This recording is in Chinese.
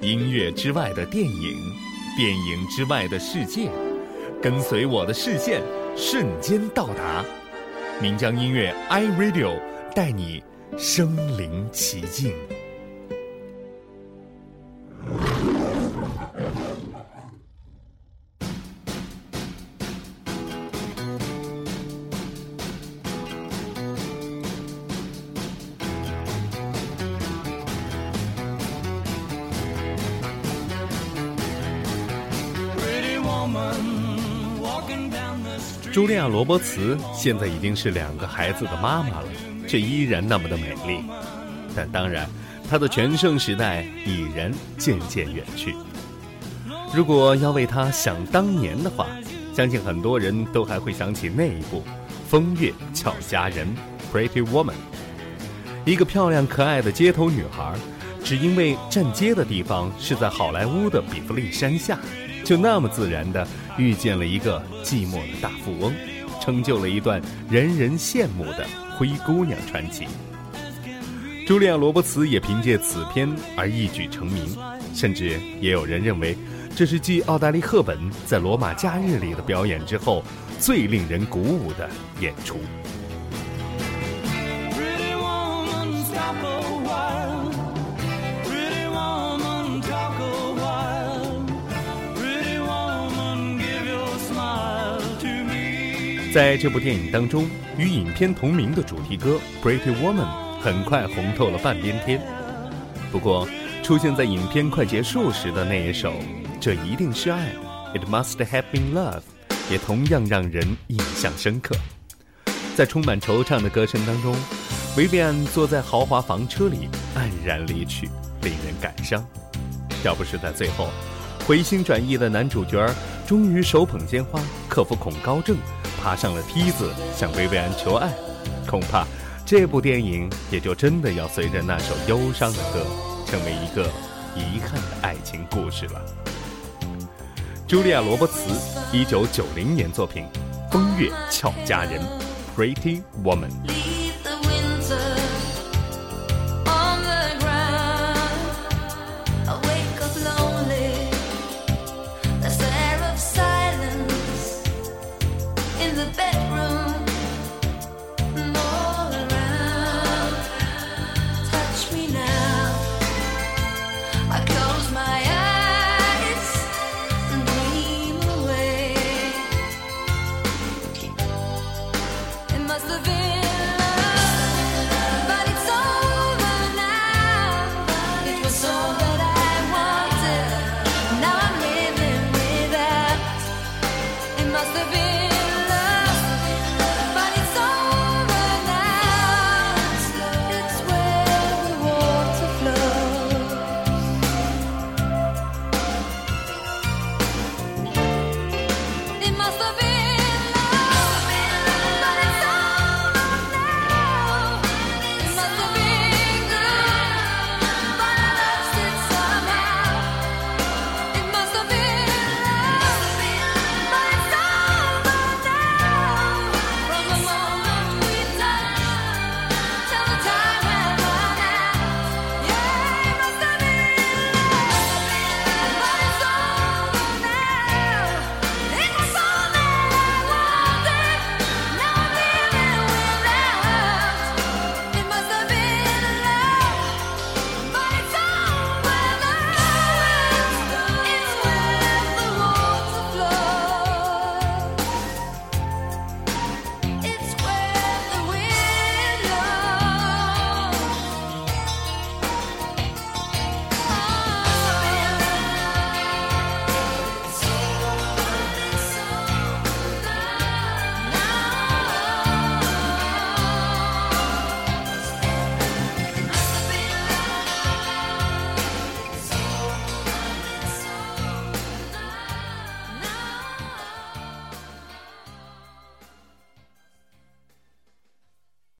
音乐之外的电影，电影之外的世界，跟随我的视线，瞬间到达。岷江音乐 iRadio 带你身临其境。茱莉亚·罗伯茨现在已经是两个孩子的妈妈了，却依然那么的美丽。但当然，她的全盛时代已然渐渐远去。如果要为她想当年的话，相信很多人都还会想起那一部《风月俏佳人》（Pretty Woman）。一个漂亮可爱的街头女孩，只因为站街的地方是在好莱坞的比弗利山下。就那么自然地遇见了一个寂寞的大富翁，成就了一段人人羡慕的灰姑娘传奇。茱莉亚·罗伯茨也凭借此片而一举成名，甚至也有人认为这是继奥黛丽·赫本在《罗马假日》里的表演之后最令人鼓舞的演出。在这部电影当中，与影片同名的主题歌《Pretty Woman》很快红透了半边天。不过，出现在影片快结束时的那一首《这一定是爱》，It Must Have Been Love，也同样让人印象深刻。在充满惆怅的歌声当中，维维安坐在豪华房车里黯然离去，令人感伤。要不是在最后，回心转意的男主角终于手捧鲜花，克服恐高症。爬上了梯子，向薇薇安求爱，恐怕这部电影也就真的要随着那首忧伤的歌，成为一个遗憾的爱情故事了。茱莉亚·罗伯茨，一九九零年作品《风月俏佳人》（Pretty Woman）。Cause the